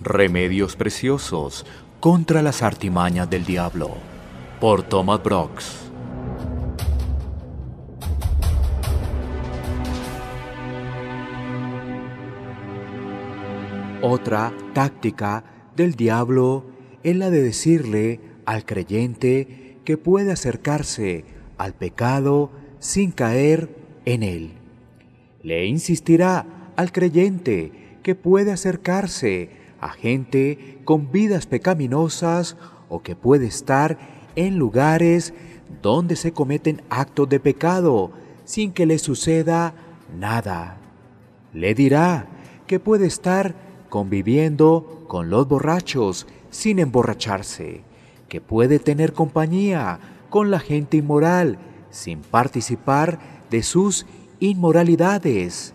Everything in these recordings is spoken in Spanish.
Remedios preciosos contra las artimañas del diablo. Por Thomas Brooks. Otra táctica del diablo es la de decirle al creyente que puede acercarse al pecado sin caer en él. Le insistirá al creyente que puede acercarse a gente con vidas pecaminosas o que puede estar en lugares donde se cometen actos de pecado sin que le suceda nada. Le dirá que puede estar conviviendo con los borrachos sin emborracharse, que puede tener compañía con la gente inmoral sin participar de sus inmoralidades.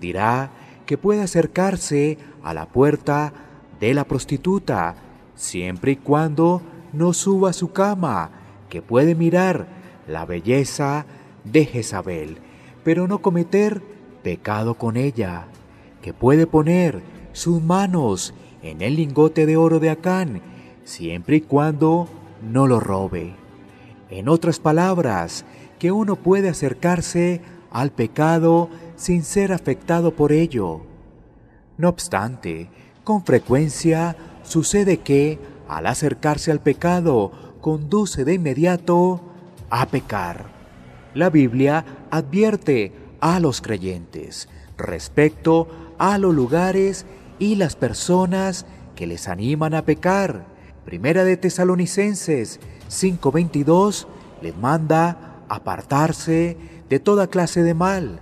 Dirá que puede acercarse a la puerta de la prostituta siempre y cuando no suba a su cama, que puede mirar la belleza de Jezabel, pero no cometer pecado con ella, que puede poner sus manos en el lingote de oro de Acán, siempre y cuando no lo robe. En otras palabras, que uno puede acercarse al pecado sin ser afectado por ello. No obstante, con frecuencia sucede que, al acercarse al pecado, conduce de inmediato a pecar. La Biblia advierte a los creyentes respecto a los lugares y las personas que les animan a pecar. Primera de Tesalonicenses 5:22 les manda apartarse de toda clase de mal.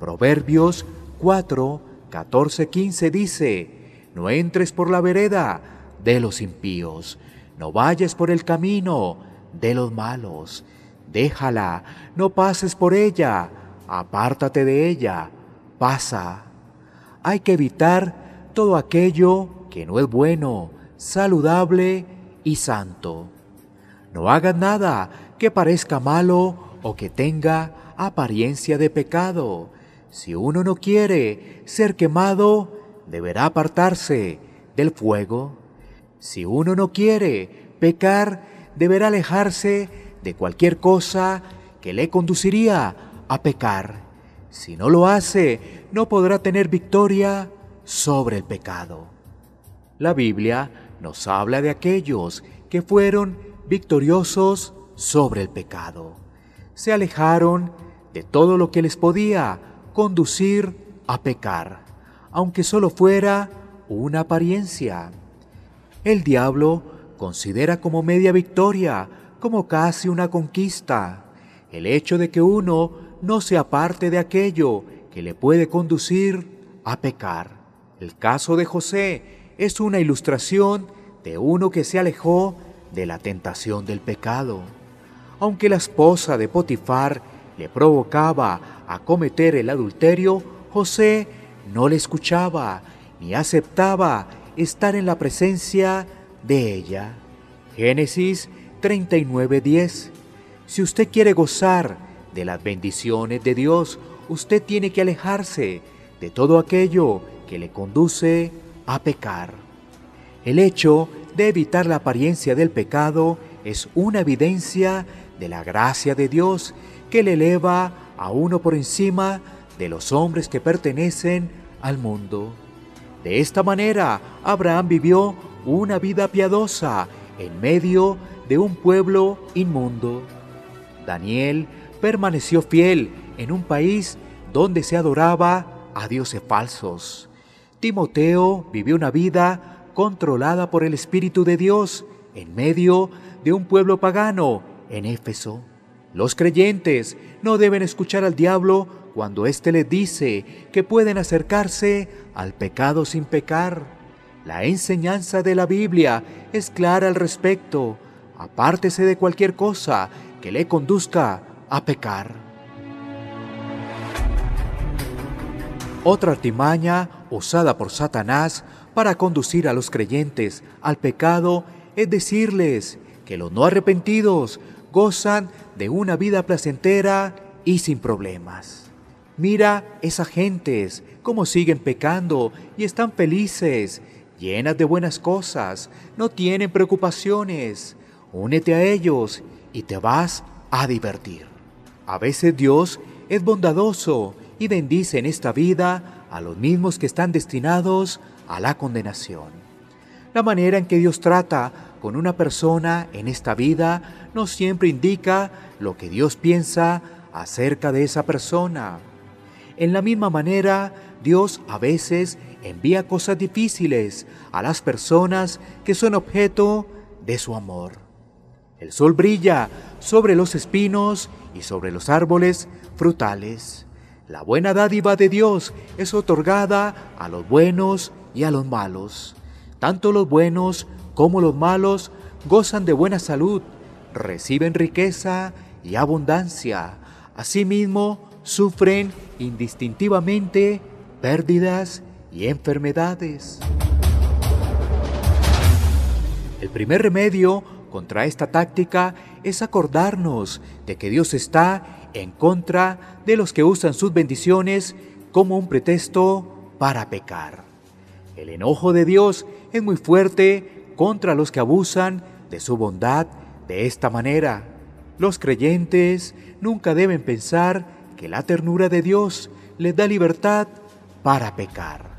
Proverbios 4, 14, 15 dice, no entres por la vereda de los impíos, no vayas por el camino de los malos, déjala, no pases por ella, apártate de ella, pasa. Hay que evitar todo aquello que no es bueno, saludable y santo. No hagas nada que parezca malo o que tenga apariencia de pecado. Si uno no quiere ser quemado, deberá apartarse del fuego. Si uno no quiere pecar, deberá alejarse de cualquier cosa que le conduciría a pecar. Si no lo hace, no podrá tener victoria sobre el pecado. La Biblia nos habla de aquellos que fueron victoriosos sobre el pecado. Se alejaron de todo lo que les podía conducir a pecar, aunque solo fuera una apariencia. El diablo considera como media victoria, como casi una conquista, el hecho de que uno no se aparte de aquello que le puede conducir a pecar. El caso de José es una ilustración de uno que se alejó de la tentación del pecado. Aunque la esposa de Potifar le provocaba a cometer el adulterio, José no le escuchaba ni aceptaba estar en la presencia de ella. Génesis 39:10 Si usted quiere gozar de las bendiciones de Dios, usted tiene que alejarse de todo aquello que le conduce a pecar. El hecho de evitar la apariencia del pecado es una evidencia de la gracia de Dios que le eleva a uno por encima de los hombres que pertenecen al mundo. De esta manera, Abraham vivió una vida piadosa en medio de un pueblo inmundo. Daniel permaneció fiel en un país donde se adoraba a dioses falsos. Timoteo vivió una vida controlada por el Espíritu de Dios en medio de un pueblo pagano en Éfeso. Los creyentes no deben escuchar al diablo cuando éste les dice que pueden acercarse al pecado sin pecar. La enseñanza de la Biblia es clara al respecto. Apártese de cualquier cosa que le conduzca a pecar. Otra artimaña usada por Satanás para conducir a los creyentes al pecado es decirles que los no arrepentidos gozan de una vida placentera y sin problemas. Mira esas gentes, cómo siguen pecando y están felices. llenas de buenas cosas, no tienen preocupaciones. Únete a ellos y te vas a divertir. A veces Dios es bondadoso y bendice en esta vida a los mismos que están destinados a la condenación. La manera en que Dios trata con una persona en esta vida no siempre indica lo que Dios piensa acerca de esa persona. En la misma manera, Dios a veces envía cosas difíciles a las personas que son objeto de su amor. El sol brilla sobre los espinos y sobre los árboles frutales. La buena dádiva de Dios es otorgada a los buenos y a los malos. Tanto los buenos como los malos gozan de buena salud, reciben riqueza y abundancia. Asimismo, sufren indistintivamente pérdidas y enfermedades. El primer remedio contra esta táctica es acordarnos de que Dios está en contra de los que usan sus bendiciones como un pretexto para pecar. El enojo de Dios es muy fuerte contra los que abusan de su bondad de esta manera. Los creyentes nunca deben pensar que la ternura de Dios les da libertad para pecar.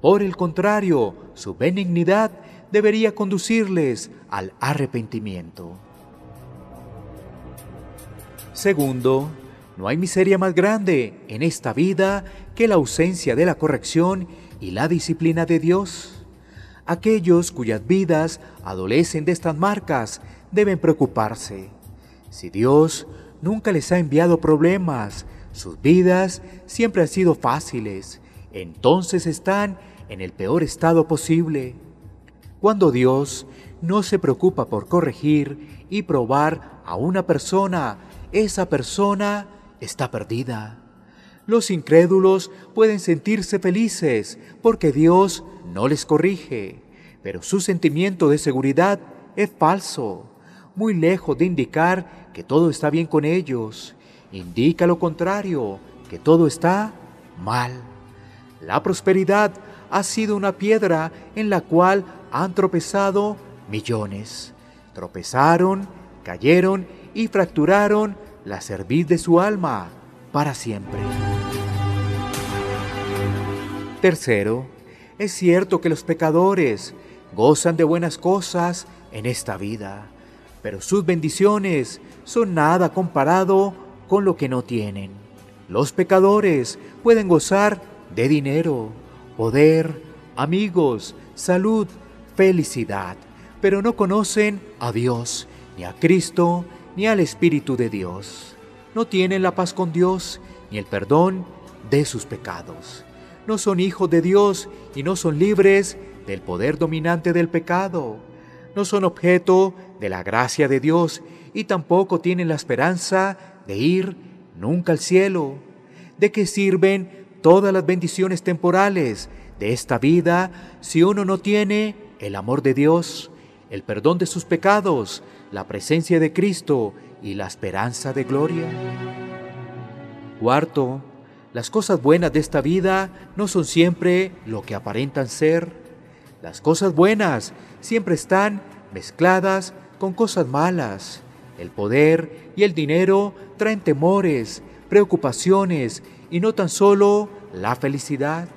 Por el contrario, su benignidad debería conducirles al arrepentimiento. Segundo, no hay miseria más grande en esta vida que la ausencia de la corrección y la disciplina de Dios. Aquellos cuyas vidas adolecen de estas marcas deben preocuparse. Si Dios nunca les ha enviado problemas, sus vidas siempre han sido fáciles, entonces están en el peor estado posible. Cuando Dios no se preocupa por corregir y probar a una persona, esa persona está perdida. Los incrédulos pueden sentirse felices porque Dios no les corrige, pero su sentimiento de seguridad es falso, muy lejos de indicar que todo está bien con ellos. Indica lo contrario, que todo está mal. La prosperidad ha sido una piedra en la cual han tropezado millones. Tropezaron, cayeron y fracturaron la cerviz de su alma para siempre. Tercero, es cierto que los pecadores gozan de buenas cosas en esta vida, pero sus bendiciones son nada comparado con lo que no tienen. Los pecadores pueden gozar de dinero, poder, amigos, salud, felicidad, pero no conocen a Dios, ni a Cristo, ni al Espíritu de Dios. No tienen la paz con Dios, ni el perdón de sus pecados. No son hijos de Dios y no son libres del poder dominante del pecado. No son objeto de la gracia de Dios y tampoco tienen la esperanza de ir nunca al cielo. ¿De qué sirven todas las bendiciones temporales de esta vida si uno no tiene el amor de Dios, el perdón de sus pecados, la presencia de Cristo y la esperanza de gloria. Cuarto, las cosas buenas de esta vida no son siempre lo que aparentan ser. Las cosas buenas siempre están mezcladas con cosas malas. El poder y el dinero traen temores, preocupaciones y no tan solo la felicidad.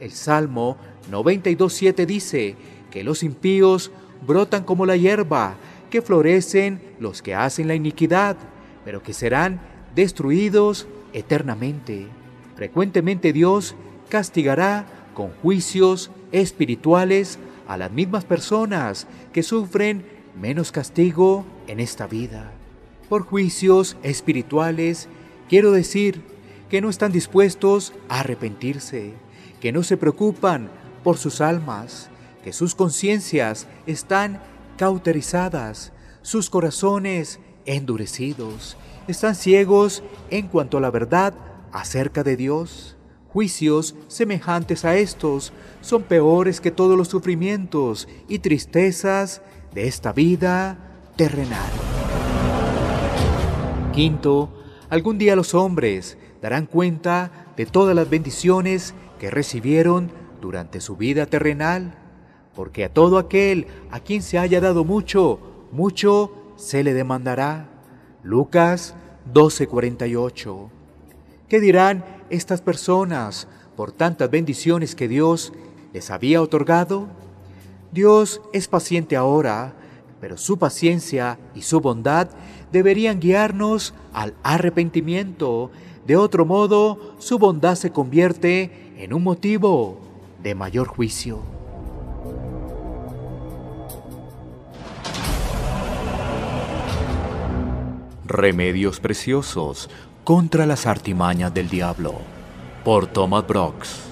El Salmo 92.7 dice que los impíos brotan como la hierba, que florecen los que hacen la iniquidad, pero que serán destruidos eternamente. Frecuentemente Dios castigará con juicios espirituales a las mismas personas que sufren menos castigo en esta vida. Por juicios espirituales quiero decir que no están dispuestos a arrepentirse, que no se preocupan por sus almas, que sus conciencias están cauterizadas, sus corazones endurecidos, están ciegos en cuanto a la verdad acerca de Dios. Juicios semejantes a estos son peores que todos los sufrimientos y tristezas de esta vida terrenal. Quinto, algún día los hombres darán cuenta de todas las bendiciones que recibieron durante su vida terrenal. porque a todo aquel a quien se haya dado mucho, mucho se le demandará. Lucas 12:48. ¿Qué dirán estas personas por tantas bendiciones que Dios les había otorgado? Dios es paciente ahora, pero su paciencia y su bondad deberían guiarnos al arrepentimiento. De otro modo, su bondad se convierte en un motivo de mayor juicio. Remedios preciosos contra las artimañas del diablo por Thomas Brooks.